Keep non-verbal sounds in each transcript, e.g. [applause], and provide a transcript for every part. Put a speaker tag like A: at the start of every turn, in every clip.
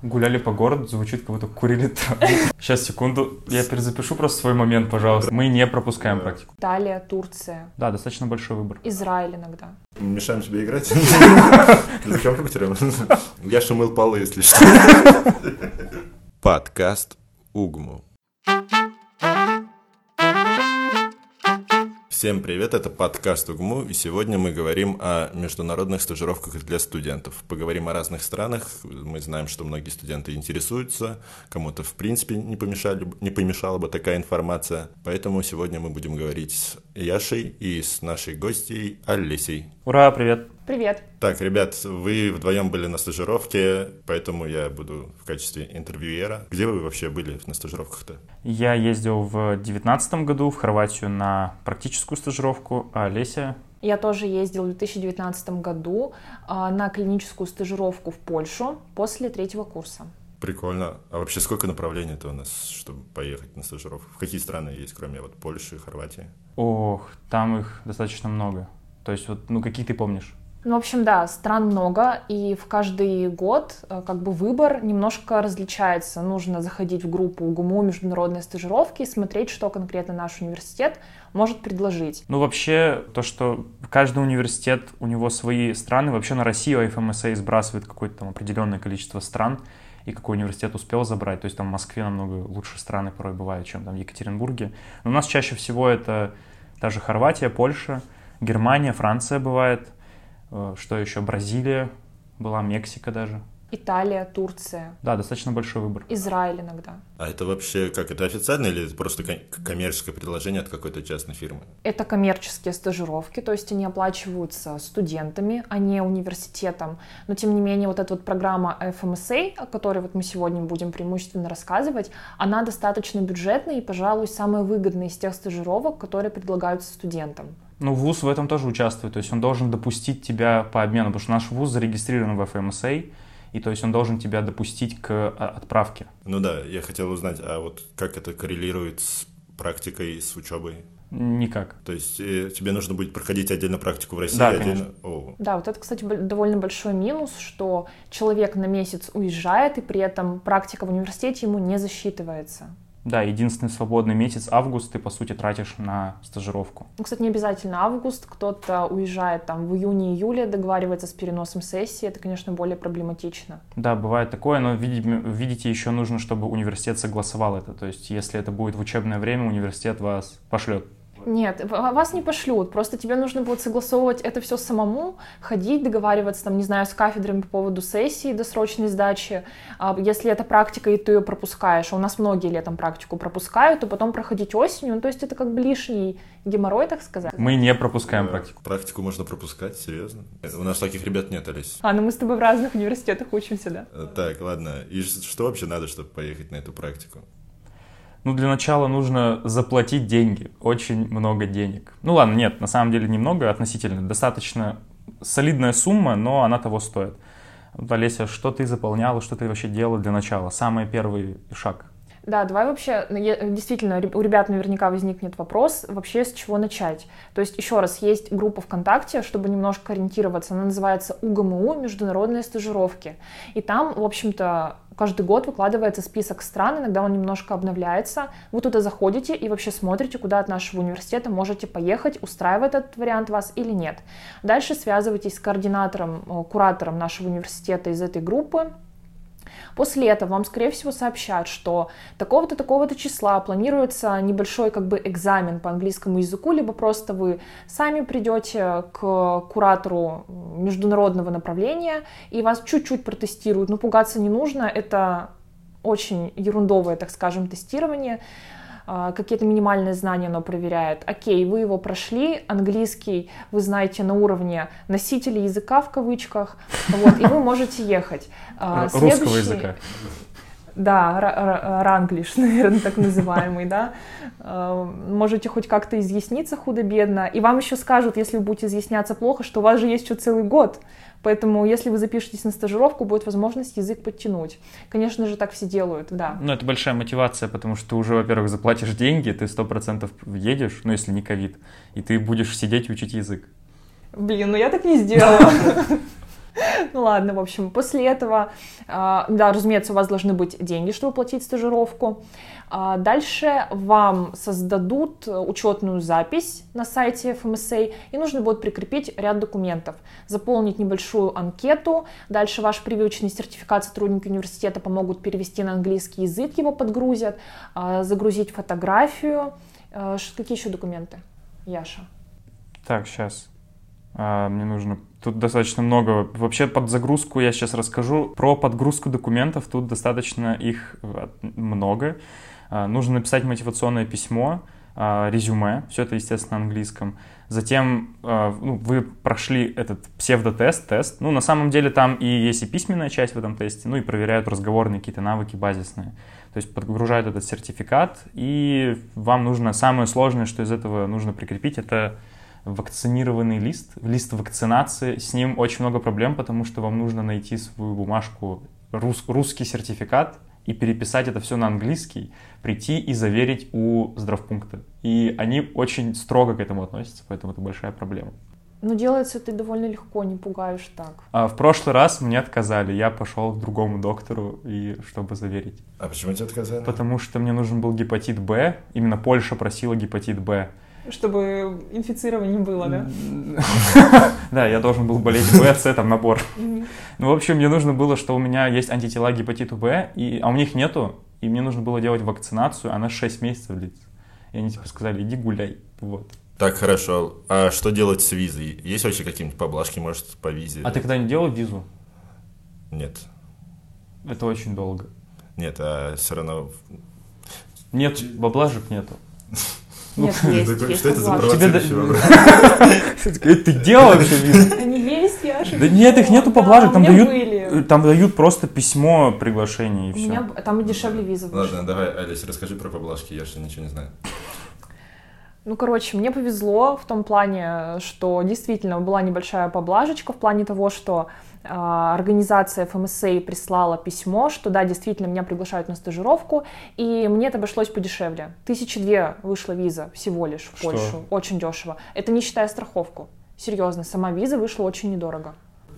A: Гуляли по городу, звучит, как будто курили траву. [laughs] Сейчас, секунду, я перезапишу просто свой момент, пожалуйста. Мы не пропускаем практику.
B: Италия, Турция,
A: Да, достаточно большой выбор.
B: Израиль иногда.
C: Мешаем тебе играть? [laughs] Зачем компьютером? [laughs] Я же мыл полы, если что. Подкаст Угму. Всем привет, это подкаст УГМУ, и сегодня мы говорим о международных стажировках для студентов. Поговорим о разных странах, мы знаем, что многие студенты интересуются, кому-то в принципе не, помешали, не помешала бы такая информация, поэтому сегодня мы будем говорить Яшей и с нашей гостьей Олесей.
A: Ура, привет!
B: Привет.
C: Так, ребят, вы вдвоем были на стажировке, поэтому я буду в качестве интервьюера. Где вы вообще были на стажировках-то?
A: Я ездил в девятнадцатом году в Хорватию на практическую стажировку, а Леся
B: Я тоже ездил в 2019 году а, на клиническую стажировку в Польшу после третьего курса.
C: Прикольно. А вообще сколько направлений-то у нас, чтобы поехать на стажировку? В какие страны есть, кроме вот Польши и Хорватии?
A: Ох, там их достаточно много. То есть вот, ну какие ты помнишь?
B: Ну, в общем, да, стран много, и в каждый год э, как бы выбор немножко различается. Нужно заходить в группу УГУМУ международные стажировки и смотреть, что конкретно наш университет может предложить.
A: Ну, вообще, то, что каждый университет, у него свои страны, вообще на Россию ФМСА сбрасывает какое-то там определенное количество стран, и какой университет успел забрать. То есть там в Москве намного лучше страны порой бывают, чем там в Екатеринбурге. Но у нас чаще всего это даже Хорватия, Польша, Германия, Франция бывает – Э, что еще? Бразилия была, Мексика даже.
B: Италия, Турция.
A: Да, достаточно большой выбор.
B: Израиль иногда.
C: А это вообще как, это официально или это просто коммерческое предложение от какой-то частной фирмы?
B: Это коммерческие стажировки, то есть они оплачиваются студентами, а не университетом. Но тем не менее вот эта вот программа FMSA, о которой вот мы сегодня будем преимущественно рассказывать, она достаточно бюджетная и, пожалуй, самая выгодная из тех стажировок, которые предлагаются студентам.
A: Ну, ВУЗ в этом тоже участвует, то есть он должен допустить тебя по обмену, потому что наш ВУЗ зарегистрирован в FMSA, и то есть он должен тебя допустить к а, отправке.
C: Ну да, я хотел узнать, а вот как это коррелирует с практикой, с учебой?
A: Никак.
C: То есть э, тебе нужно будет проходить отдельно практику в России,
A: да,
C: отдельно.
A: О.
B: Да, вот это, кстати, довольно большой минус, что человек на месяц уезжает, и при этом практика в университете ему не засчитывается.
A: Да, единственный свободный месяц август ты, по сути, тратишь на стажировку.
B: Ну, кстати, не обязательно август. Кто-то уезжает там в июне-июле, договаривается с переносом сессии. Это, конечно, более проблематично.
A: Да, бывает такое, но видите, еще нужно, чтобы университет согласовал это. То есть, если это будет в учебное время, университет вас пошлет
B: нет, вас не пошлют, просто тебе нужно будет согласовывать это все самому, ходить, договариваться, там, не знаю, с кафедрами по поводу сессии досрочной сдачи. А если это практика, и ты ее пропускаешь, а у нас многие летом практику пропускают, то потом проходить осенью, ну, то есть это как бы лишний геморрой, так сказать.
A: Мы не пропускаем да, практику.
C: Практику можно пропускать, серьезно? У нас таких ребят нет, Олесь.
B: А, ну мы с тобой в разных университетах учимся, да?
C: Э, так, ладно. И что вообще надо, чтобы поехать на эту практику?
A: Ну, для начала нужно заплатить деньги, очень много денег. Ну ладно, нет, на самом деле немного относительно, достаточно солидная сумма, но она того стоит. Вот, Олеся, что ты заполняла, что ты вообще делала для начала? Самый первый шаг.
B: Да, давай вообще, ну, действительно, у ребят наверняка возникнет вопрос, вообще с чего начать. То есть, еще раз, есть группа ВКонтакте, чтобы немножко ориентироваться, она называется УГМУ, международные стажировки. И там, в общем-то, каждый год выкладывается список стран, иногда он немножко обновляется. Вы туда заходите и вообще смотрите, куда от нашего университета можете поехать, устраивает этот вариант вас или нет. Дальше связывайтесь с координатором, э, куратором нашего университета из этой группы, После этого вам, скорее всего, сообщат, что такого-то, такого-то числа планируется небольшой как бы экзамен по английскому языку, либо просто вы сами придете к куратору международного направления и вас чуть-чуть протестируют. Но пугаться не нужно, это очень ерундовое, так скажем, тестирование. А, какие-то минимальные знания оно проверяет. Окей, вы его прошли, английский вы знаете на уровне носителя языка в кавычках, вот, и вы можете ехать.
A: А. Русского языка.
B: Да, ранглиш, [laughs] наверное, так называемый, да. А, можете хоть как-то изъясниться худо-бедно. И вам еще скажут, если вы будете изъясняться плохо, что у вас же есть еще целый год. Поэтому, если вы запишетесь на стажировку, будет возможность язык подтянуть. Конечно же, так все делают, да.
A: Ну, это большая мотивация, потому что ты уже, во-первых, заплатишь деньги, ты сто процентов едешь, ну, если не ковид, и ты будешь сидеть и учить язык.
B: Блин, ну я так не сделала. [laughs] [laughs] Ну ладно, в общем, после этого, а, да, разумеется, у вас должны быть деньги, чтобы платить стажировку. А, дальше вам создадут учетную запись на сайте FMSA, и нужно будет прикрепить ряд документов, заполнить небольшую анкету. Дальше ваш прививочный сертификат сотрудники университета помогут перевести на английский язык, его подгрузят, а, загрузить фотографию. Какие еще документы, Яша?
A: Так, сейчас. Мне нужно Тут достаточно много. Вообще под загрузку я сейчас расскажу. Про подгрузку документов тут достаточно их э, много. А, нужно написать мотивационное письмо, а, резюме, все это, естественно, на английском. Затем а, ну, вы прошли этот псевдотест, тест. Ну, на самом деле там и есть и письменная часть в этом тесте, ну и проверяют разговорные какие-то навыки базисные. То есть подгружают этот сертификат, и вам нужно, самое сложное, что из этого нужно прикрепить, это вакцинированный лист, лист вакцинации. С ним очень много проблем, потому что вам нужно найти свою бумажку, рус, русский сертификат и переписать это все на английский, прийти и заверить у здравпункта. И они очень строго к этому относятся, поэтому это большая проблема.
B: Но делается это довольно легко, не пугаешь так.
A: А в прошлый раз мне отказали. Я пошел к другому доктору, и чтобы заверить.
C: А почему тебе отказали?
A: Потому что мне нужен был гепатит Б. Именно Польша просила гепатит Б.
B: Чтобы инфицирование было, да? [laughs]
A: Да, я должен был болеть Б, С, там набор. Ну, в общем, мне нужно было, что у меня есть антитела к гепатиту Б, а у них нету, и мне нужно было делать вакцинацию, она 6 месяцев длится. И они типа сказали, иди гуляй, вот.
C: Так, хорошо. А что делать с визой? Есть вообще какие-нибудь поблажки, может, по визе?
A: А ты когда-нибудь делал визу?
C: Нет.
A: Это очень долго.
C: Нет, а все равно...
A: Нет, поблажек нету. [laughs]
B: Нет, [laughs] есть,
C: Что это за провоцирующий [laughs] вопрос?
A: Ты делал вообще? [laughs]
B: Они есть, я
A: Да нет, их нету поблажек, там дают, там дают просто письмо приглашение и все. У меня
B: там и дешевле виза.
C: Ладно, давай, Алис, расскажи про поблажки, я же ничего не знаю.
B: Ну, короче, мне повезло в том плане, что действительно была небольшая поблажечка в плане того, что организация ФМСА прислала письмо, что да, действительно, меня приглашают на стажировку, и мне это обошлось подешевле. Тысячи две вышла виза всего лишь в что? Польшу. Очень дешево. Это не считая страховку. Серьезно, сама виза вышла очень недорого.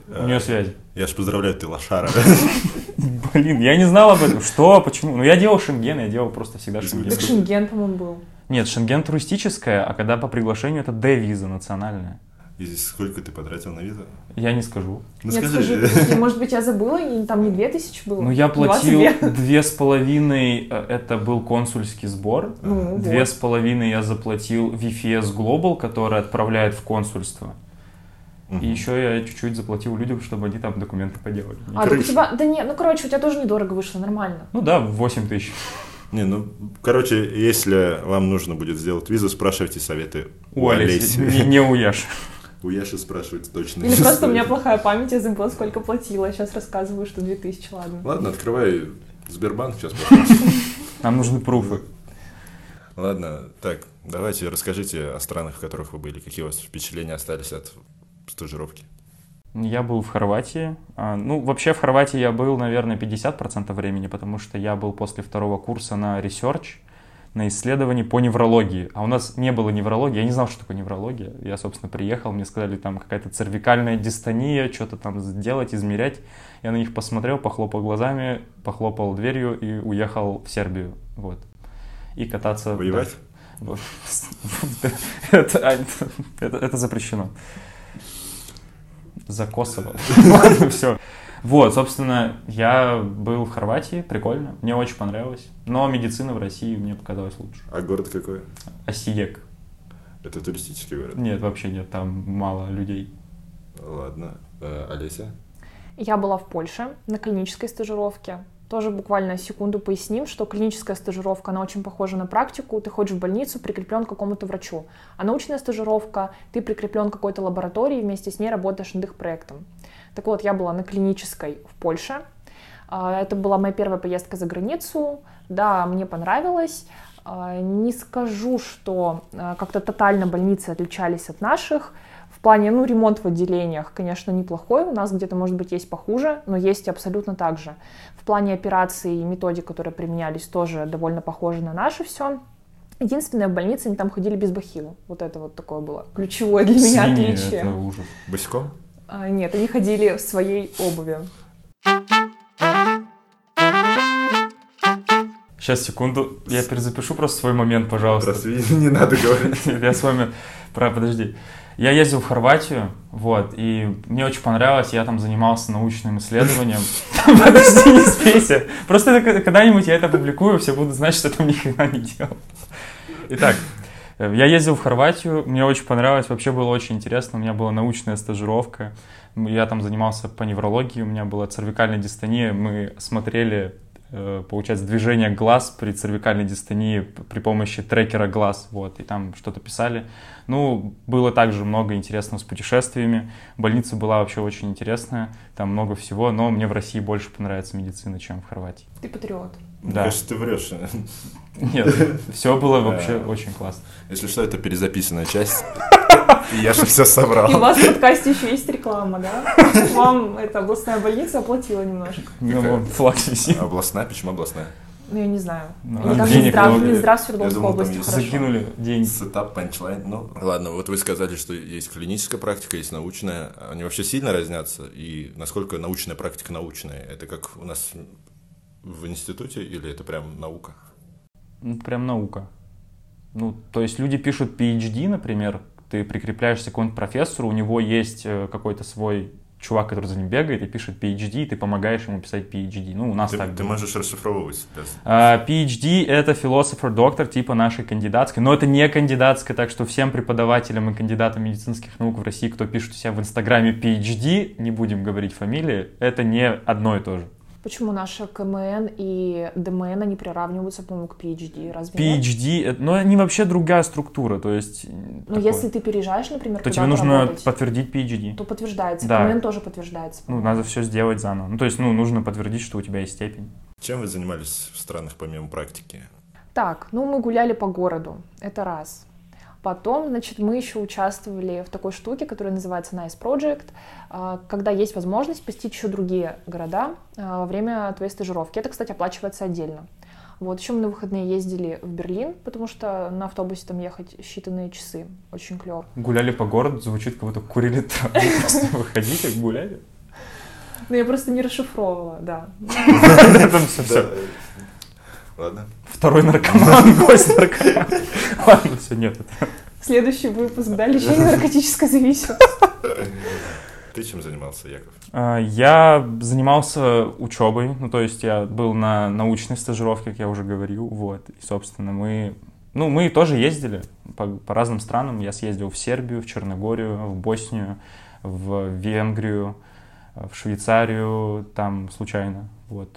A: У нее связи.
C: Я ж поздравляю, ты лошара. [laughs]
A: Блин, я не знал об этом. Что? Почему? Ну, я делал Шенген, я делал просто всегда
B: Шенген. Так Шенген, по-моему, был.
A: Нет, Шенген туристическая, а когда по приглашению это Д-виза национальная.
C: И сколько ты потратил на визу?
A: Я не скажу.
C: Ну
B: Нет, скажи. скажи. [laughs] Может быть, я забыла, и там не две тысячи было?
A: Ну, я платил [laughs] две с половиной, э, это был консульский сбор. Ну, две с половиной я заплатил VFS Global, который отправляет в консульство. И еще я чуть-чуть заплатил людям, чтобы они там документы поделали.
B: А, так у тебя, да нет, ну короче, у тебя тоже недорого вышло, нормально.
A: Ну да, 8 тысяч.
C: Не, ну, короче, если вам нужно будет сделать визу, спрашивайте советы
A: у, у Олеси. Не, не у Яши. [laughs]
C: У Яши спрашивать точно.
B: Или просто у меня плохая память, я забыла, сколько платила. Сейчас рассказываю, что 2000, ладно.
C: Ладно, открывай Сбербанк сейчас.
A: Нам нужны пруфы.
C: Ладно, так, давайте расскажите о странах, в которых вы были. Какие у вас впечатления остались от стажировки?
A: Я был в Хорватии. А, ну, вообще в Хорватии я был, наверное, 50% времени, потому что я был после второго курса на research на исследовании по неврологии. А у нас не было неврологии, я не знал, что такое неврология. Я, собственно, приехал, мне сказали, там какая-то цервикальная дистония, что-то там сделать, измерять. Я на них посмотрел, похлопал глазами, похлопал дверью и уехал в Сербию. Вот. И кататься...
C: Воевать? [laughs]
A: Это запрещено. За Косово. [laughs] Все. Вот, собственно, я был в Хорватии, прикольно, мне очень понравилось. Но медицина в России мне показалась лучше.
C: А город какой?
A: Осиек.
C: Это туристический город?
A: Нет, вообще нет, там мало людей.
C: Ладно. Э, Олеся?
B: Я была в Польше на клинической стажировке. Тоже буквально секунду поясним, что клиническая стажировка, она очень похожа на практику. Ты ходишь в больницу, прикреплен к какому-то врачу. А научная стажировка, ты прикреплен к какой-то лаборатории, вместе с ней работаешь над их проектом. Так вот, я была на клинической в Польше. А, это была моя первая поездка за границу. Да, мне понравилось. А, не скажу, что а, как-то тотально больницы отличались от наших. В плане, ну, ремонт в отделениях, конечно, неплохой. У нас где-то, может быть, есть похуже, но есть абсолютно так же. В плане операций и методик, которые применялись, тоже довольно похожи на наши все. Единственное, в больнице они там ходили без бахила. Вот это вот такое было ключевое для меня
A: Свиньи,
B: отличие.
A: Это ужас.
C: Босиком?
B: А, нет, они ходили в своей обуви.
A: Сейчас, секунду, я перезапишу просто свой момент, пожалуйста.
C: Разве не надо говорить? [laughs]
A: Я с вами... Про, подожди. Я ездил в Хорватию, вот, и мне очень понравилось, я там занимался научным исследованием. [laughs] [laughs] Подожди, не спейся. Просто когда-нибудь я это публикую, все будут знать, что я там ни хрена не делал. Итак, я ездил в Хорватию, мне очень понравилось, вообще было очень интересно, у меня была научная стажировка, я там занимался по неврологии, у меня была цервикальная дистония, мы смотрели Э, получается, движение глаз при цервикальной дистонии при помощи трекера глаз, вот, и там что-то писали. Ну, было также много интересного с путешествиями, больница была вообще очень интересная, там много всего, но мне в России больше понравится медицина, чем в Хорватии.
B: Ты патриот.
A: Да.
C: Кажется, ты врешь.
A: Нет, [laughs] все было вообще очень классно.
C: Если что, это перезаписанная часть. [laughs] Я же все собрал.
B: И у вас в подкасте еще есть реклама, да? [laughs] Вам эта областная больница оплатила немножко.
A: Ну, флаг висит.
C: Областная? Почему областная?
B: Ну, я не знаю.
A: Ну,
B: Или там Минздрав. Минздрав Свердловской области хорошо.
A: Закинули деньги.
C: Сетап, панчлайн. Ну, ладно, вот вы сказали, что есть клиническая практика, есть научная. Они вообще сильно разнятся? И насколько научная практика научная? Это как у нас в институте или это прям наука?
A: Ну, прям наука. Ну, то есть люди пишут PhD, например, ты прикрепляешься к какому-нибудь профессору, у него есть э, какой-то свой чувак, который за ним бегает и пишет PhD, и ты помогаешь ему писать PhD. Ну, у нас
C: Ты,
A: так
C: ты
A: было.
C: можешь расшифровывать. да.
A: А, PhD — это philosopher-доктор типа нашей кандидатской, но это не кандидатская, так что всем преподавателям и кандидатам медицинских наук в России, кто пишет у себя в Инстаграме PhD, не будем говорить фамилии, это не одно и то же.
B: Почему наша КМН и ДМН, они приравниваются, по-моему, к PhD? Разве нет?
A: PhD, это- ну, они вообще другая структура, то есть...
B: Ну,
A: такое.
B: если ты переезжаешь, например,
A: То тебе нужно
B: работать,
A: подтвердить PhD.
B: то подтверждается.
A: Да.
B: КМН тоже подтверждается.
A: Ну, надо все сделать заново. Ну, то есть, ну, нужно подтвердить, что у тебя есть степень.
C: Чем вы занимались в странах помимо практики?
B: Так, ну мы гуляли по городу, это раз. Потом, значит, мы еще участвовали в такой штуке, которая называется Nice Project, а, когда есть возможность посетить еще другие города а, во время твоей стажировки. Это, кстати, оплачивается отдельно. Вот, еще мы на выходные ездили в Берлин, потому что на автобусе там ехать считанные часы. Очень клево.
A: Гуляли по городу, звучит, как будто курили. [laughs] Просто выходите, гуляли.
B: Ну, я просто не расшифровывала, да. [laughs]
A: Там всё.
C: Ладно.
A: Второй наркоман, [laughs] гость наркоман. Ладно, все, нет.
B: Следующий выпуск, да, лечение [laughs] наркотической зависимости. [laughs]
C: Ты чем занимался, Яков?
A: А, Я занимался учебой, ну, то есть я был на научной стажировке, как я уже говорил, вот. И, собственно, мы, ну, мы тоже ездили по, по разным странам. Я съездил в Сербию, в Черногорию, в Боснию, в Венгрию, в Швейцарию, там случайно, вот.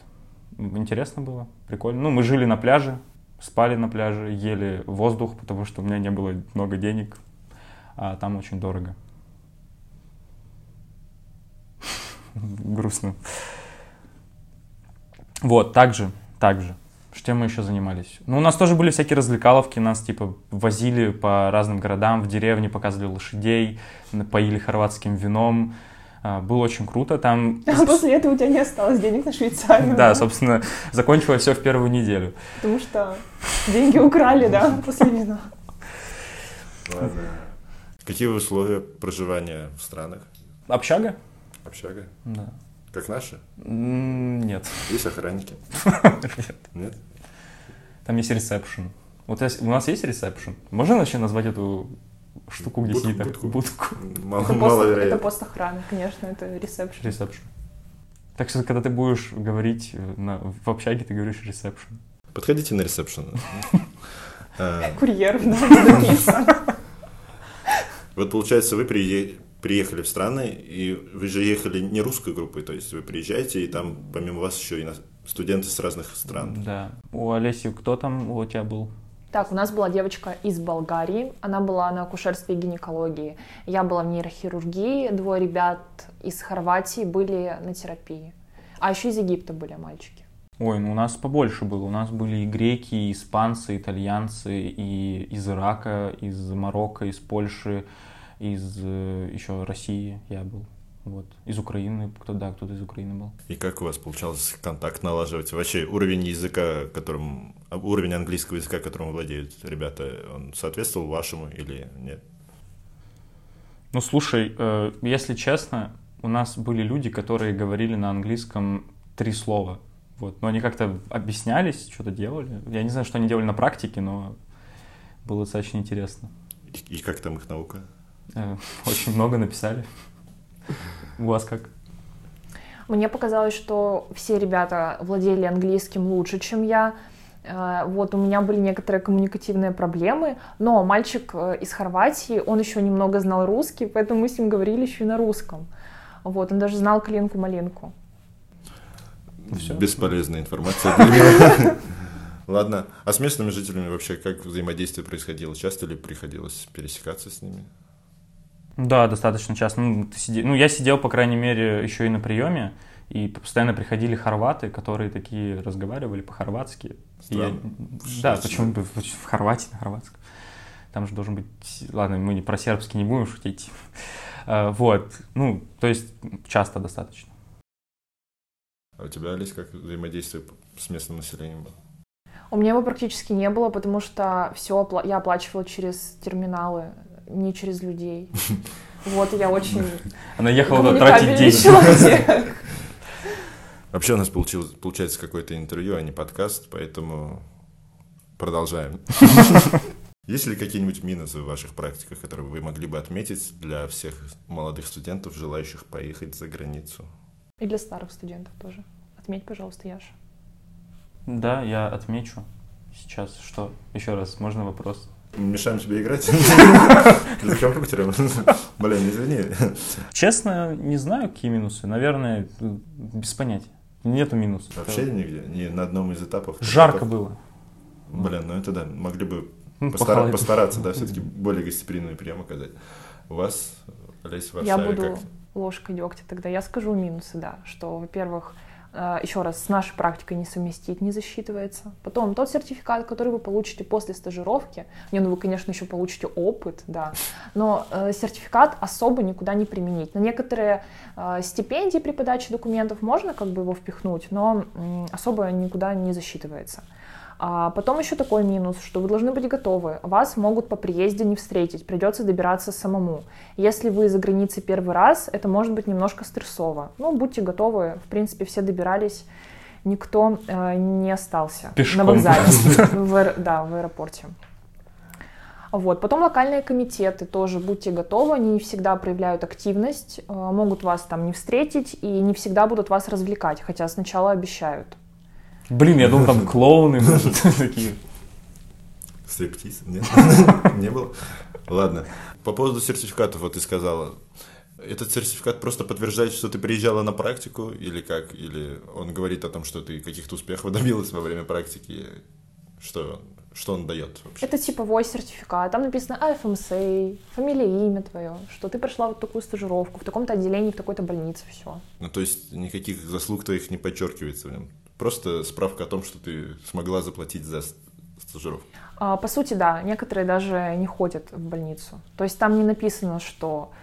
A: Интересно было, прикольно. Ну, мы жили на пляже, спали на пляже, ели воздух, потому что у меня не было много денег, а там очень дорого. [laughs] Грустно. Вот, также, также. Чем мы еще занимались? Ну, у нас тоже были всякие развлекаловки, нас, типа, возили по разным городам, в деревне показывали лошадей, поили хорватским вином. А, Было очень круто. Там [laughs]
B: А после этого у тебя не осталось денег на Швейцарию.
A: Да, собственно, [laughs] закончилось все в первую неделю.
B: Потому что деньги украли, да, [laughs] после вина.
C: Ладно. Какие условия проживания в странах?
A: Общага?
C: Общага?
A: Да.
C: Как наши?
A: Нет.
C: Есть охранники? Нет?
A: Там есть ресепшн. Вот у нас есть ресепшн? Можно вообще назвать эту штуку, где
C: Будку,
A: сидит так-
C: будку.
A: будку?
C: Мало,
B: Это пост, это пост охраны, конечно, это ресепшн.
A: Ресепшн. Так что, когда ты будешь говорить э, на- в общаге, ты говоришь ресепшн.
C: Подходите на ресепшн. [laughs] А,
B: Курьер. [laughs]
C: Вот получается, вы прие- приехали в страны, и вы же ехали не русской группой, то есть вы приезжаете, и там помимо вас еще и студенты с разных стран.
A: Да. У Олеси кто там у тебя был?
B: Так, у нас была девочка из Болгарии, она была на акушерстве и гинекологии. Я была в нейрохирургии, двое ребят из Хорватии были на терапии. А еще из Египта были мальчики.
A: Ой, ну у нас побольше было. У нас были и греки, и испанцы, итальянцы, и из Ирака, из Марокко, из Польши, из э, еще России я был. Вот. Из Украины, кто да, кто-то из Украины был.
C: И как у вас получалось контакт налаживать? Вообще уровень языка, которым уровень английского языка, которым владеют ребята, он соответствовал вашему или нет?
A: Ну, слушай, э, если честно, у нас были люди, которые говорили на английском три слова. Вот. Но они как-то объяснялись, что-то делали. Я не знаю, что они делали на практике, но было достаточно интересно.
C: И, и как там их наука?
A: Э, [laughs] очень много написали. У вас как?
B: Мне показалось, что все ребята владели английским лучше, чем я. Э, вот у меня были некоторые коммуникативные проблемы, но мальчик э, из Хорватии, он еще немного знал русский, поэтому мы с ним говорили еще и на русском. Вот, он даже знал Калинку-малинку.
C: Ну, Все. Бесполезная информация для [laughs] меня. Ладно, а с местными жителями вообще как взаимодействие происходило? Часто ли приходилось пересекаться с ними?
A: Да, достаточно часто. Ну, ты сиди... ну, я сидел, по крайней мере, еще и на приеме, и постоянно приходили хорваты, которые такие разговаривали по-хорватски. Я... Да, почему бы в Хорватии на хорватском? Там же должен быть... Ладно, мы не про сербский не будем шутить. [laughs] А, вот, ну, то есть часто достаточно.
C: А у тебя, Олесь, как взаимодействие с местным населением было?
B: У меня его практически не было, потому что все я оплачивала через терминалы, не через людей. Вот, я очень...
A: Она ехала тратить деньги.
C: Вообще у нас получилось, получается какое-то интервью, а не подкаст, поэтому продолжаем. Есть ли какие-нибудь минусы в ваших практиках, которые вы могли бы отметить для всех молодых студентов, желающих поехать за границу?
B: И для старых студентов тоже. Отметь, пожалуйста, Яша.
A: Да, я отмечу. Сейчас что? Еще раз, можно вопрос?
C: Мешаем тебе играть? [laughs] За компьютером? [laughs] Блин, извини.
A: Честно, не знаю, какие минусы. Наверное, без понятия. Нету минусов.
C: Вообще нигде? Ни на одном из этапов?
A: Жарко было.
C: Блин, ну это да, могли бы постара- постараться, да, [laughs] все-таки более гостеприимный прием оказать. У вас, Олесь, в
B: Я буду как? ложкой дегтя тогда. Я скажу минусы, да, что, во-первых, еще раз, с нашей практикой не совместить, не засчитывается. Потом тот сертификат, который вы получите после стажировки, не, ну вы, конечно, еще получите опыт, да, но э, сертификат особо никуда не применить. На некоторые э, стипендии при подаче документов можно как бы его впихнуть, но э, особо никуда не засчитывается. А потом еще такой минус, что вы должны быть готовы. Вас могут по приезде не встретить, придется добираться самому. Если вы за границей первый раз, это может быть немножко стрессово. Ну, будьте готовы. В принципе, все добирались, никто э, не остался
A: Пешком.
B: на вокзале. В, да, в аэропорте. Вот. Потом локальные комитеты тоже будьте готовы, они не всегда проявляют активность, э, могут вас там не встретить и не всегда будут вас развлекать, хотя сначала обещают.
A: Блин, я думал, там [laughs] клоуны [laughs] такие.
C: Стриптиз? Нет? [laughs] Не было? Ладно. По поводу сертификатов, вот ты сказала, этот сертификат просто подтверждает, что ты приезжала на практику, или как? Или он говорит о том, что ты каких-то успехов добилась во время практики? Что, что он дает вообще?
B: Это типовой сертификат. Там написано АФМСА, фамилия, имя твое, что ты прошла вот такую стажировку в таком-то отделении, в такой-то больнице, все.
C: Ну, то есть никаких заслуг твоих не подчеркивается в нем? Просто справка о том, что ты смогла заплатить за стажировку.
B: А, по сути, да. Некоторые даже не ходят в больницу. То есть там не написано, что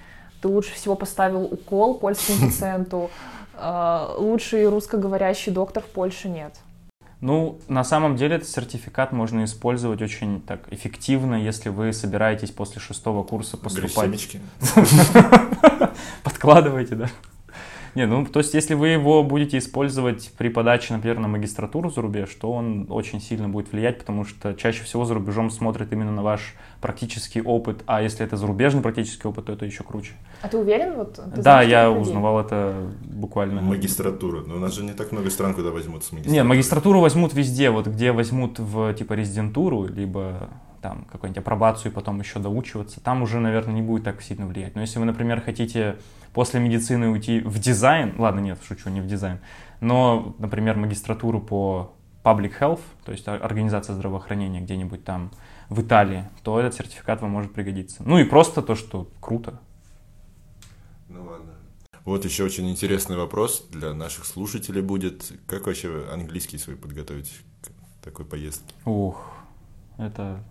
B: ты лучше всего поставил укол польскому [laughs] пациенту, а, лучший русскоговорящий доктор в Польше нет.
A: Ну, на самом деле этот сертификат можно использовать очень так эффективно, если вы собираетесь после шестого курса поступать. [laughs] Подкладывайте, да. Не, ну, то есть, если вы его будете использовать при подаче, например, на магистратуру за рубеж, то он очень сильно будет влиять, потому что чаще всего за рубежом смотрят именно на ваш практический опыт, а если это зарубежный практический опыт, то это еще круче.
B: А ты уверен? Вот, ты
A: да, знаешь, я узнавал это буквально.
C: Магистратура. Но у нас же не так много стран, куда возьмут с магистратурой.
A: Нет, магистратуру возьмут везде. Вот где возьмут в типа резидентуру, либо там какую-нибудь апробацию и потом еще доучиваться, там уже, наверное, не будет так сильно влиять. Но если вы, например, хотите после медицины уйти в дизайн, ладно, нет, шучу, не в дизайн, но, например, магистратуру по public health, то есть организация здравоохранения где-нибудь там в Италии, то этот сертификат вам может пригодиться. Ну и просто то, что круто.
C: Ну ладно. Вот еще очень интересный вопрос для наших слушателей будет. Как вообще английский свой подготовить к такой поездке?
A: Ух, это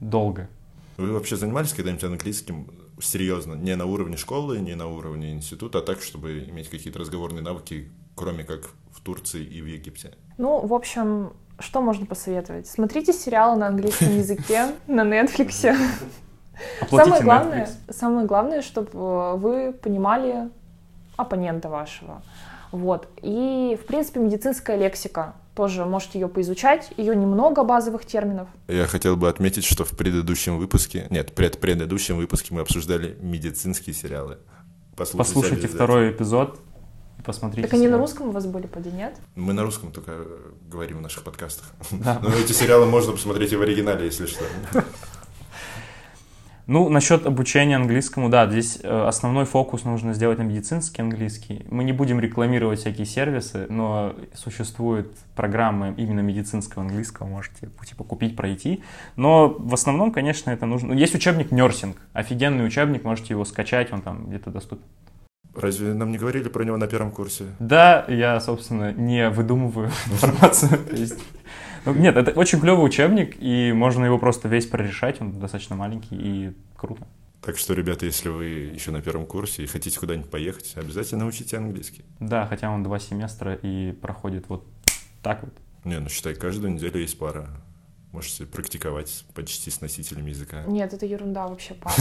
A: долго.
C: Вы вообще занимались когда-нибудь английским серьезно? Не на уровне школы, не на уровне института, а так, чтобы иметь какие-то разговорные навыки, кроме как в Турции и в Египте?
B: Ну, в общем, что можно посоветовать? Смотрите сериалы на английском языке на Netflix. Самое главное, самое главное, чтобы вы понимали оппонента вашего. Вот. И, в принципе, медицинская лексика. Тоже можете ее поизучать. Ее немного базовых терминов.
C: Я хотел бы отметить, что в предыдущем выпуске, нет, пред предыдущем выпуске мы обсуждали медицинские сериалы.
A: Послушайте, Послушайте второй эпизод и посмотрите.
B: Так они сериал. на русском у вас были, поди, нет?
C: Мы на русском только говорим в наших подкастах. Да. Но эти сериалы можно посмотреть и в оригинале, если что.
A: Ну, насчет обучения английскому, да, здесь э, основной фокус нужно сделать на медицинский английский. Мы не будем рекламировать всякие сервисы, но существуют программы именно медицинского английского, можете типа купить, пройти. Но в основном, конечно, это нужно. Есть учебник Нерсинг, офигенный учебник, можете его скачать, он там где-то доступен.
C: Разве нам не говорили про него на первом курсе?
A: Да, я, собственно, не выдумываю [laughs] информацию. Ну, нет, это очень клевый учебник, и можно его просто весь прорешать, он достаточно маленький и круто.
C: Так что, ребята, если вы еще на первом курсе и хотите куда-нибудь поехать, обязательно учите английский.
A: Да, хотя он два семестра и проходит вот так вот.
C: Не, ну считай, каждую неделю есть пара. Можете практиковать почти с носителями языка.
B: Нет, это ерунда вообще, [laughs] пара.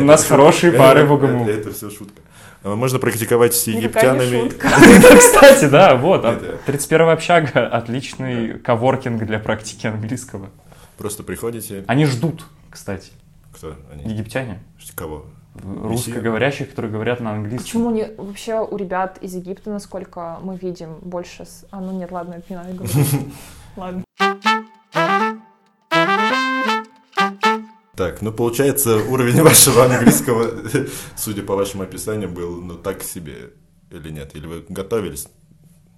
A: У нас хорошие пары в ОГМУ.
C: Это все шутка. А можно практиковать с египтянами. [laughs] [laughs]
A: Кстати, да, вот. 31 общага – отличный коворкинг для практики английского.
C: Просто приходите.
A: Они ждут, кстати.
C: Кто они?
A: Египтяне.
C: Кого?
A: Русскоговорящих, которые говорят на английском.
B: Почему не вообще у ребят из Египта, насколько мы видим, больше... С... А, ну нет, ладно, это не надо говорить. Ладно.
C: Так, ну получается, уровень [laughs] вашего английского, судя по вашему описанию, был ну так себе или нет? Или вы готовились?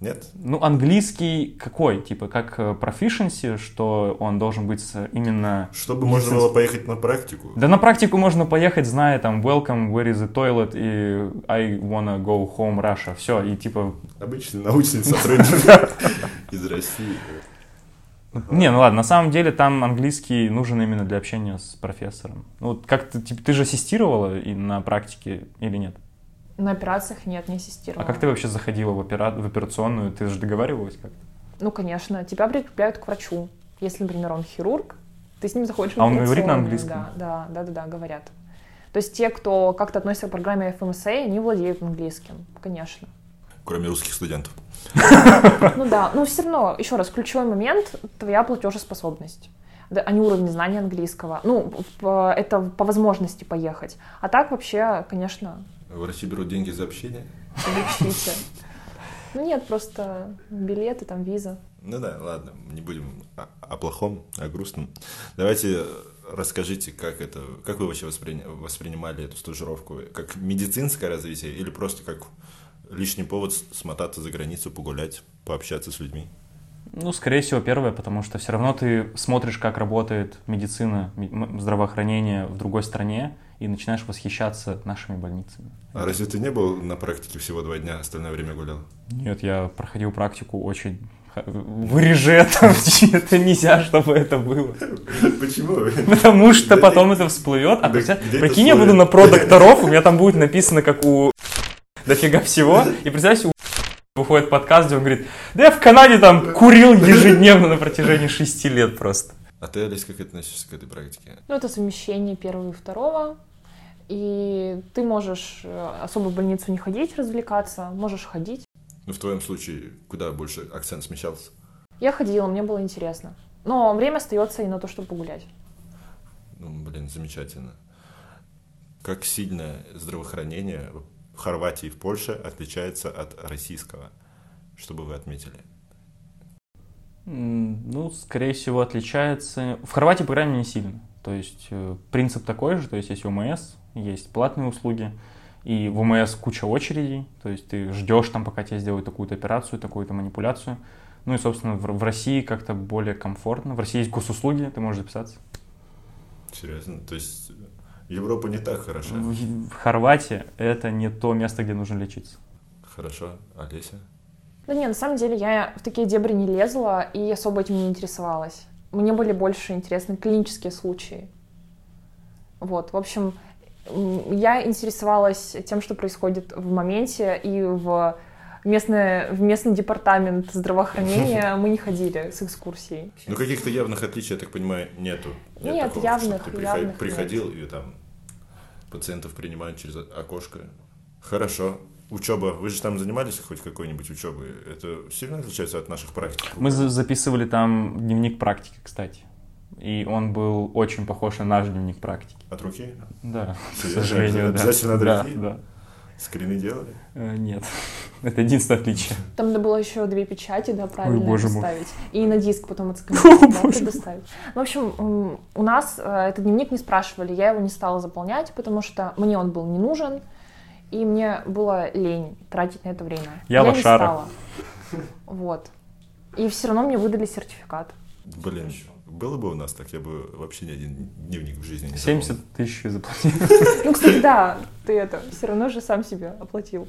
C: Нет?
A: Ну, английский какой? Типа, как э, proficiency, что он должен быть именно...
C: Чтобы можно было поехать на практику.
A: Да на практику можно поехать, зная там welcome, where is the toilet и I wanna go home Russia. Все, и типа...
C: Обычный научный сотрудник [laughs] из России.
A: Не, ну ладно, на самом деле там английский нужен именно для общения с профессором. Ну, вот как ты, типа, ты же ассистировала и на практике или нет?
B: На операциях нет, не ассистировала.
A: А как ты вообще заходила в, опера... в операционную? Ты же договаривалась как-то?
B: Ну, конечно. Тебя прикрепляют к врачу. Если, например, он хирург, ты с ним заходишь в
A: А он говорит на английском?
B: Да, да, да, да, да, говорят. То есть те, кто как-то относится к программе FMSA, они владеют английским, конечно.
C: Кроме русских студентов.
B: Ну да, но все равно, еще раз, ключевой момент — твоя платежеспособность а не уровень знания английского. Ну, это по возможности поехать. А так вообще, конечно...
C: В России берут деньги за общение?
B: Учите. Ну нет, просто билеты, там виза.
C: Ну да, ладно, не будем о, о плохом, о грустном. Давайте расскажите, как это, как вы вообще воспри... воспринимали эту стажировку? Как медицинское развитие или просто как лишний повод смотаться за границу, погулять, пообщаться с людьми?
A: Ну, скорее всего, первое, потому что все равно ты смотришь, как работает медицина, здравоохранение в другой стране, и начинаешь восхищаться нашими больницами.
C: А разве ты не был на практике всего два дня, остальное время гулял?
A: Нет, я проходил практику очень Вырежи это, [laughs] [laughs] это нельзя, чтобы это было.
C: Почему?
A: Потому что потом это всплывет. А прикинь, я буду на про докторов, [laughs] у меня там будет написано, как у дофига всего. И представьте, у выходит подкаст, где он говорит, да я в Канаде там курил ежедневно на протяжении шести лет просто.
C: А ты, Олесь, как относишься к этой практике?
B: Ну, это совмещение первого и второго. И ты можешь э, особо в больницу не ходить, развлекаться, можешь ходить.
C: Ну, в твоем случае, куда больше акцент смещался?
B: Я ходила, мне было интересно. Но время остается и на то, чтобы погулять.
C: Ну, блин, замечательно. Как сильно здравоохранение в Хорватии и в Польше отличается от российского? Что бы вы отметили?
A: Ну, скорее всего, отличается... В Хорватии, по крайней мере, не сильно. То есть э, принцип такой же, то есть есть ОМС, есть платные услуги, и в ОМС куча очередей, то есть ты ждешь там, пока тебе сделают такую-то операцию, такую-то манипуляцию. Ну и, собственно, в, в России как-то более комфортно. В России есть госуслуги, ты можешь записаться.
C: Серьезно? То есть Европа не так хороша?
A: Хорватии это не то место, где нужно лечиться.
C: Хорошо. Олеся?
B: Да не, на самом деле я в такие дебри не лезла и особо этим не интересовалась. Мне были больше интересны клинические случаи. Вот, в общем, я интересовалась тем, что происходит в моменте, и в, местное, в местный департамент здравоохранения [laughs] мы не ходили с экскурсией.
C: Ну, каких-то явных отличий, я так понимаю, нету.
B: Нет, Нет такого, явных,
C: ты
B: явных
C: приходил нет. и там пациентов принимают через окошко Хорошо. Учеба. Вы же там занимались хоть какой-нибудь учебой? Это сильно отличается от наших практик?
A: Мы за- записывали там дневник практики, кстати. И он был очень похож на наш дневник практики.
C: От руки?
A: Да, к сожалению, да.
C: Обязательно от
A: Да,
C: руки?
A: да.
C: Скрины делали?
A: Э, Нет, [laughs] это единственное отличие.
B: Там надо было еще две печати, да, правильно
A: боже мой.
B: поставить. И на диск потом [laughs]
A: О,
B: отсканировать, да,
A: боже
B: предоставить. В общем, у нас э, этот дневник не спрашивали, я его не стала заполнять, потому что мне он был не нужен, и мне было лень тратить на это время.
A: Я
B: не
A: лошара.
B: стала. Вот. И все равно мне выдали сертификат.
C: Блин, было бы у нас так, я бы вообще ни один дневник в жизни не
A: 70 тысяч заплатили.
B: Ну, кстати, да, ты это все равно же сам себе оплатил.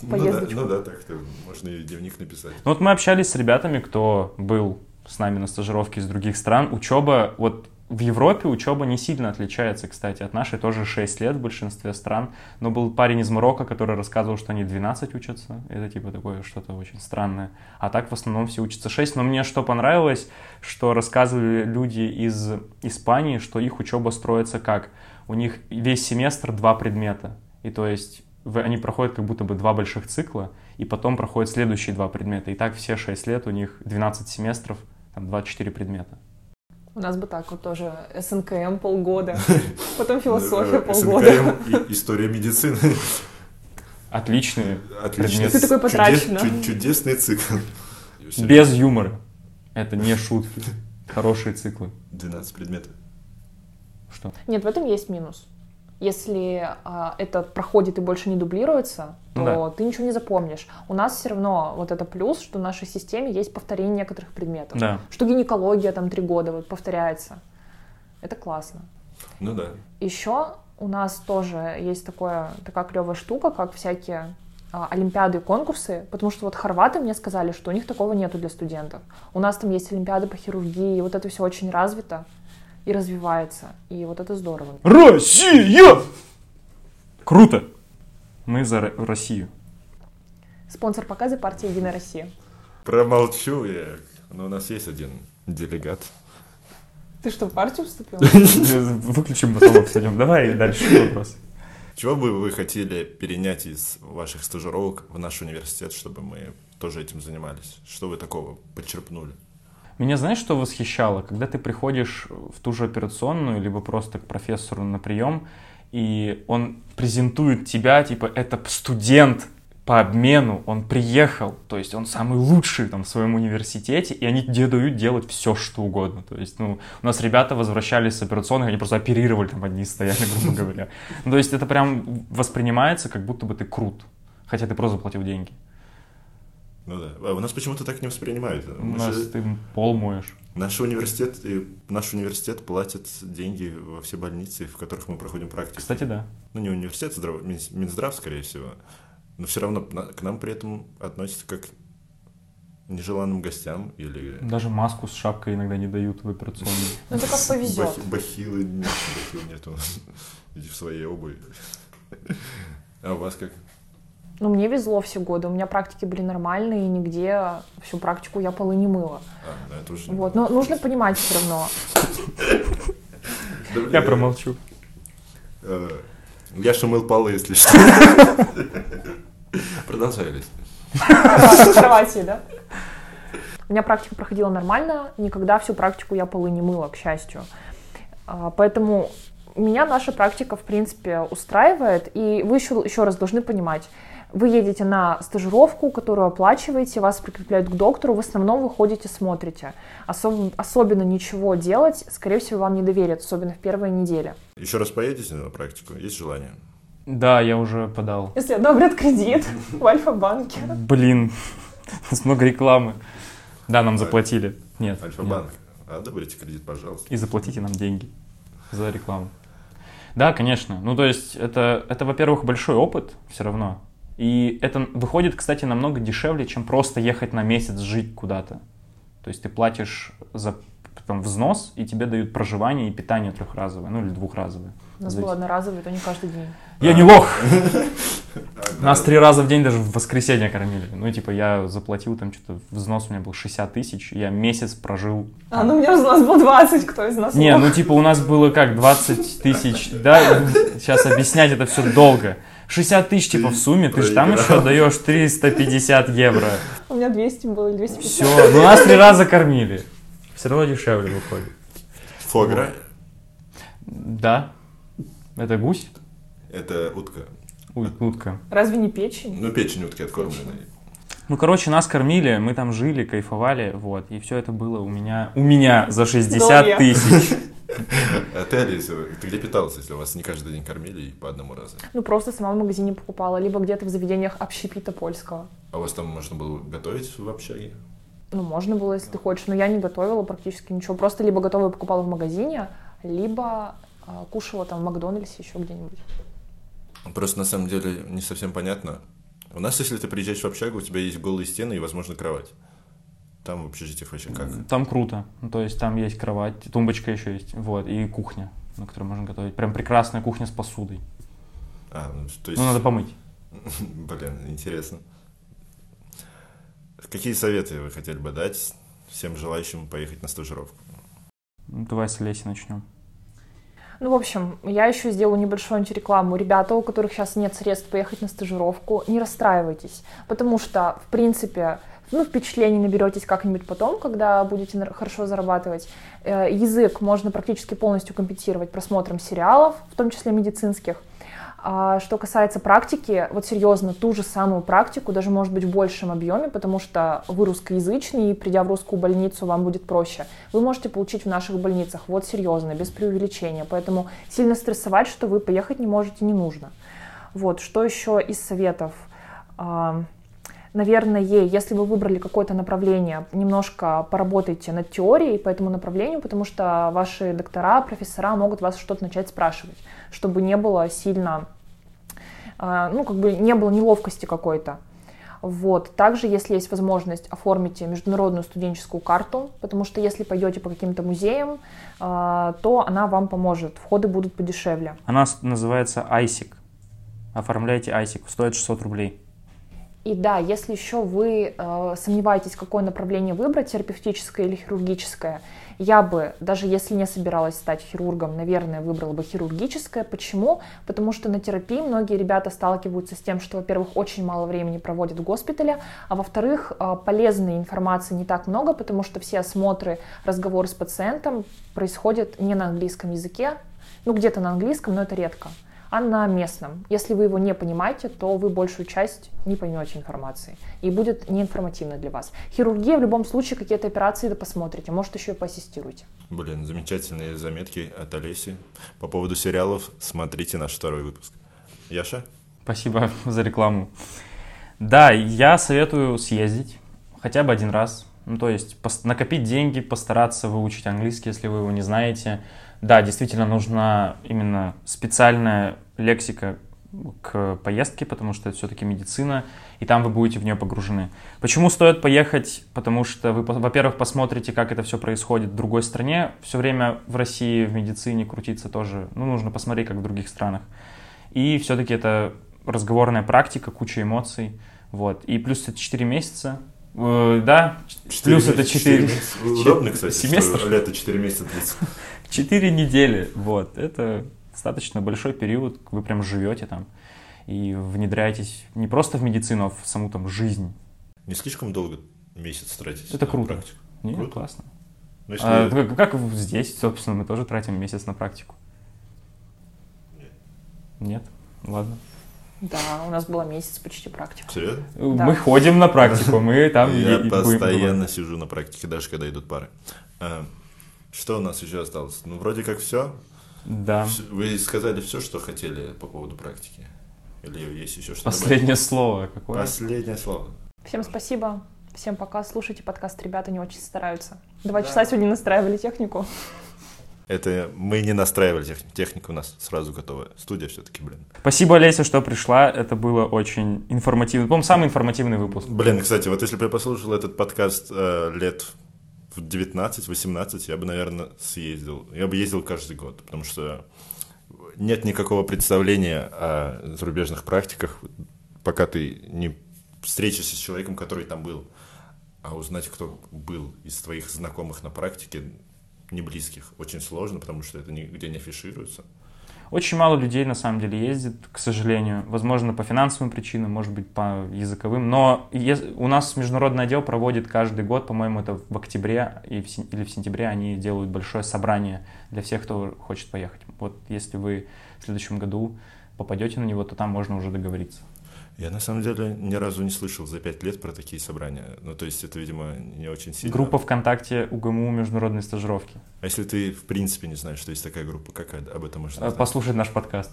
C: заполнил. Ну да,
B: поездочку.
C: ну да, так-то можно и дневник написать.
A: Ну вот мы общались с ребятами, кто был с нами на стажировке из других стран. Учеба, вот в Европе учеба не сильно отличается, кстати, от нашей, тоже 6 лет в большинстве стран. Но был парень из Марокко, который рассказывал, что они 12 учатся. Это типа такое что-то очень странное. А так в основном все учатся 6. Но мне что понравилось, что рассказывали люди из Испании, что их учеба строится как? У них весь семестр два предмета. И то есть они проходят как будто бы два больших цикла, и потом проходят следующие два предмета. И так все 6 лет у них 12 семестров, там 24 предмета.
B: У нас бы так вот тоже СНКМ полгода, [laughs] потом философия
C: Э,
B: полгода.
C: СНКМ и история медицины.
A: Отличные,
C: Отлично.
B: Ты такой потрачено.
C: Чудесный цикл.
A: без юмора. Это не шутки. Хорошие циклы.
C: 12 предметов.
A: Что?
B: Нет, в этом есть минус. Если а, это проходит и больше не дублируется, то
A: да.
B: ты ничего не запомнишь. У нас все равно вот это плюс, что в нашей системе есть повторение некоторых предметов.
A: Да.
B: Что гинекология там три года вот повторяется. Это классно.
C: Ну да.
B: Еще у нас тоже есть такое, такая клевая штука, как всякие а, олимпиады и конкурсы, потому что вот хорваты мне сказали, что у них такого нету для студентов. У нас там есть олимпиады по хирургии, вот это все очень развито и развивается, и вот это здорово.
A: Россия! Круто! Мы за Ро- Россию.
B: Спонсор показа партии Единая Россия.
C: Промолчу я. Но у нас есть один делегат.
B: Ты что, в партию вступил? [laughs]
A: Выключим, потом обсудим. Давай дальше вопрос.
C: Чего бы вы хотели перенять из ваших стажировок в наш университет, чтобы мы тоже этим занимались? Что вы такого подчерпнули?
A: Меня знаешь, что восхищало? Когда ты приходишь в ту же операционную, либо просто к профессору на прием, и он презентует тебя, типа, это студент по обмену, он приехал, то есть он самый лучший там в своем университете, и они тебе дают делать все, что угодно. То есть, ну, у нас ребята возвращались с операционных, они просто оперировали, там одни стояли, [laughs] грубо говоря. Ну, то есть это прям воспринимается, как будто бы ты крут, хотя ты просто заплатил деньги.
C: Ну да. А у нас почему-то так не воспринимают.
A: У
C: Мы
A: нас
C: же-
A: ты пол моешь.
C: Наш университет, и наш университет платит деньги во все больницы, в которых мы проходим практику.
A: Кстати, да.
C: Ну, не университет, Мин- Минздрав, скорее всего. Но все равно к нам при этом относятся как к нежеланным гостям или...
A: Даже маску с шапкой иногда не дают в операционную. [laughs]
B: Ну это как повезет.
C: Бахи- бахилы нет, бахил нету. [laughs] Иди в своей обуви. А у вас как?
B: Ну, мне везло все годы. У меня практики были нормальные, и нигде всю практику я полы не мыла.
C: А, да, это уже...
B: Вот. Но нужно понимать все равно.
A: Я промолчу.
C: э, Я шумыл полы, если что. Продолжай,
B: В кровати, да? У меня практика проходила нормально, никогда всю практику я полы не мыла, к счастью. А, Поэтому меня наша практика, в принципе, устраивает. И вы еще, еще раз должны понимать, вы едете на стажировку, которую оплачиваете, вас прикрепляют к доктору, в основном вы ходите, смотрите. Особ- особенно ничего делать, скорее всего, вам не доверят, особенно в первые недели.
C: Еще раз поедете на практику? Есть желание?
A: Да, я уже подал.
B: Если одобрят кредит в Альфа-банке.
A: Блин, [laughs] у нас много рекламы. Да, нам заплатили. Нет.
C: Альфа-банк.
A: нет.
C: Одобрите кредит, пожалуйста.
A: И заплатите нам деньги за рекламу. Да, конечно. Ну, то есть, это, это во-первых, большой опыт все равно. И это выходит, кстати, намного дешевле, чем просто ехать на месяц жить куда-то. То есть ты платишь за там, взнос, и тебе дают проживание и питание трехразовое, ну или двухразовое.
B: У нас было одноразовое, то не каждый день.
A: Я не лох! [laughs] Нас три раза в день даже в воскресенье кормили. Ну, типа, я заплатил там что-то, взнос у меня был 60 тысяч, я месяц прожил.
B: А, ну у меня у нас было 20, кто из нас
A: Не, ну, типа, у нас было как, 20 тысяч, да? Сейчас объяснять это все долго. 60 тысяч типа в сумме, ты же там еще даешь 350 евро.
B: У меня 200 было, или 250.
A: Все, ну нас три раза кормили. Все равно дешевле выходит.
C: Фогра
A: Да. Это гусь?
C: – это утка.
A: Ой, утка.
B: Разве не печень?
C: Ну, печень утки откормленная.
A: Ну, короче, нас кормили, мы там жили, кайфовали, вот. И все это было у меня, у меня за 60
B: Доллар.
A: тысяч.
C: А ты, Алиса, ты где питалась, если вас не каждый день кормили и по одному разу?
B: Ну, просто сама в магазине покупала, либо где-то в заведениях общепита польского.
C: А у вас там можно было готовить в общаге?
B: Ну, можно было, если ты хочешь, но я не готовила практически ничего. Просто либо готовую покупала в магазине, либо а, кушала там в Макдональдсе еще где-нибудь.
C: Просто на самом деле не совсем понятно. У нас, если ты приезжаешь в общагу, у тебя есть голые стены и, возможно, кровать. Там в общежитиях вообще как?
A: Там круто. Ну, То есть там есть кровать, тумбочка еще есть, вот, и кухня, на которой можно готовить. Прям прекрасная кухня с посудой.
C: А, ну, то есть...
A: Ну, надо помыть. [laughs]
C: Блин, интересно. Какие советы вы хотели бы дать всем желающим поехать на стажировку?
A: Ну, Давай с Олеси начнем.
B: Ну, в общем, я еще сделаю небольшую антирекламу. Ребята, у которых сейчас нет средств поехать на стажировку, не расстраивайтесь, потому что, в принципе, ну, впечатлений наберетесь как-нибудь потом, когда будете хорошо зарабатывать. Э, Язык можно практически полностью компенсировать просмотром сериалов, в том числе медицинских. А что касается практики, вот серьезно, ту же самую практику, даже может быть в большем объеме, потому что вы русскоязычный, и придя в русскую больницу, вам будет проще. Вы можете получить в наших больницах, вот серьезно, без преувеличения. Поэтому сильно стрессовать, что вы поехать не можете, не нужно. Вот, что еще из советов? Наверное, если вы выбрали какое-то направление, немножко поработайте над теорией по этому направлению, потому что ваши доктора, профессора могут вас что-то начать спрашивать, чтобы не было сильно, а, ну, как бы не было неловкости какой-то. Вот. Также, если есть возможность, оформите международную студенческую карту, потому что если пойдете по каким-то музеям, а, то она вам поможет, входы будут подешевле.
A: Она называется ISIC. Оформляйте ISIC, стоит 600 рублей.
B: И да, если еще вы э, сомневаетесь, какое направление выбрать, терапевтическое или хирургическое, я бы, даже если не собиралась стать хирургом, наверное, выбрала бы хирургическое. Почему? Потому что на терапии многие ребята сталкиваются с тем, что, во-первых, очень мало времени проводят в госпитале, а во-вторых, э, полезной информации не так много, потому что все осмотры, разговоры с пациентом происходят не на английском языке, ну где-то на английском, но это редко а на местном. Если вы его не понимаете, то вы большую часть не поймете информации и будет неинформативно для вас. Хирургия в любом случае какие-то операции да посмотрите, может еще и поассистируйте.
C: Блин, замечательные заметки от Олеси. По поводу сериалов смотрите наш второй выпуск. Яша?
A: Спасибо [laughs] за рекламу. Да, я советую съездить хотя бы один раз. Ну, то есть накопить деньги, постараться выучить английский, если вы его не знаете. Да, действительно нужна именно специальная лексика к поездке, потому что это все-таки медицина, и там вы будете в нее погружены. Почему стоит поехать? Потому что вы, во-первых, посмотрите, как это все происходит в другой стране. Все время в России в медицине крутиться тоже, ну, нужно посмотреть, как в других странах. И все-таки это разговорная практика, куча эмоций. Вот. И плюс это 4 месяца. Э, да, плюс это 4,
C: месяца. Удобно, кстати,
A: Семестр?
C: что лето 4 месяца длится.
A: 4 недели. Вот. Это достаточно большой период. Вы прям живете там и внедряетесь не просто в медицину, а в саму там жизнь.
C: Не слишком долго месяц тратить
A: Это
C: на
A: круто.
C: практику?
A: Не,
C: Круто.
A: классно.
C: Ну, если-
A: А, как, как здесь, собственно, мы тоже тратим месяц на практику. Нет? Ладно.
B: Да, у нас было месяц почти практика.
C: Серьезно?
B: Да.
A: Мы ходим на практику, мы там...
C: Я постоянно сижу на практике, даже когда идут пары. Что у нас еще осталось? Ну, вроде как все.
A: Да.
C: Вы сказали все, что хотели по поводу практики? Или есть еще что-то?
A: Последнее слово
C: добавить?
A: какое?
C: Последнее слово.
B: Всем спасибо. Всем пока. Слушайте подкаст. Ребята не очень стараются. Два часа сегодня настраивали технику.
C: Это мы не настраивали тех- технику, у нас сразу готовая. Студия все-таки, блин.
A: Спасибо, Олеся, что пришла. Это было очень информативно. По-моему, самый информативный выпуск.
C: Блин, кстати, вот если бы я послушал этот подкаст э, лет в 19-18, я бы, наверное, съездил. Я бы ездил каждый год, потому что нет никакого представления о зарубежных практиках, пока ты не встретишься с человеком, который там был. А узнать, кто был из твоих знакомых на практике, не близких, очень сложно, потому что это нигде не афишируется.
A: Очень мало людей на самом деле ездит, к сожалению. Возможно, по финансовым причинам, может быть, по языковым. Но у нас международный отдел проводит каждый год, по-моему, это в октябре или в сентябре, они делают большое собрание для всех, кто хочет поехать. Вот если вы в следующем году попадете на него, то там можно уже договориться.
C: Я на самом деле ни разу не слышал за пять лет про такие собрания. Ну, то есть это, видимо, не очень сильно.
A: Группа ВКонтакте УГМУ международной стажировки.
C: А если ты в принципе не знаешь, что есть такая группа, как об этом можно
A: знать? Послушать наш подкаст.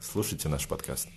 C: Слушайте наш подкаст.